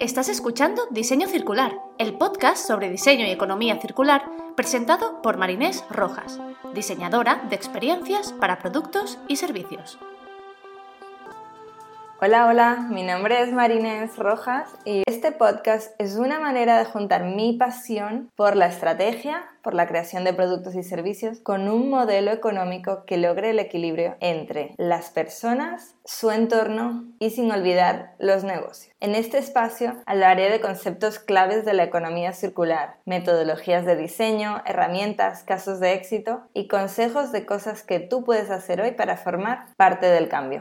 Estás escuchando Diseño Circular, el podcast sobre diseño y economía circular presentado por Marinés Rojas, diseñadora de experiencias para productos y servicios. Hola, hola, mi nombre es Marinés Rojas y este podcast es una manera de juntar mi pasión por la estrategia, por la creación de productos y servicios con un modelo económico que logre el equilibrio entre las personas, su entorno y sin olvidar los negocios. En este espacio hablaré de conceptos claves de la economía circular, metodologías de diseño, herramientas, casos de éxito y consejos de cosas que tú puedes hacer hoy para formar parte del cambio.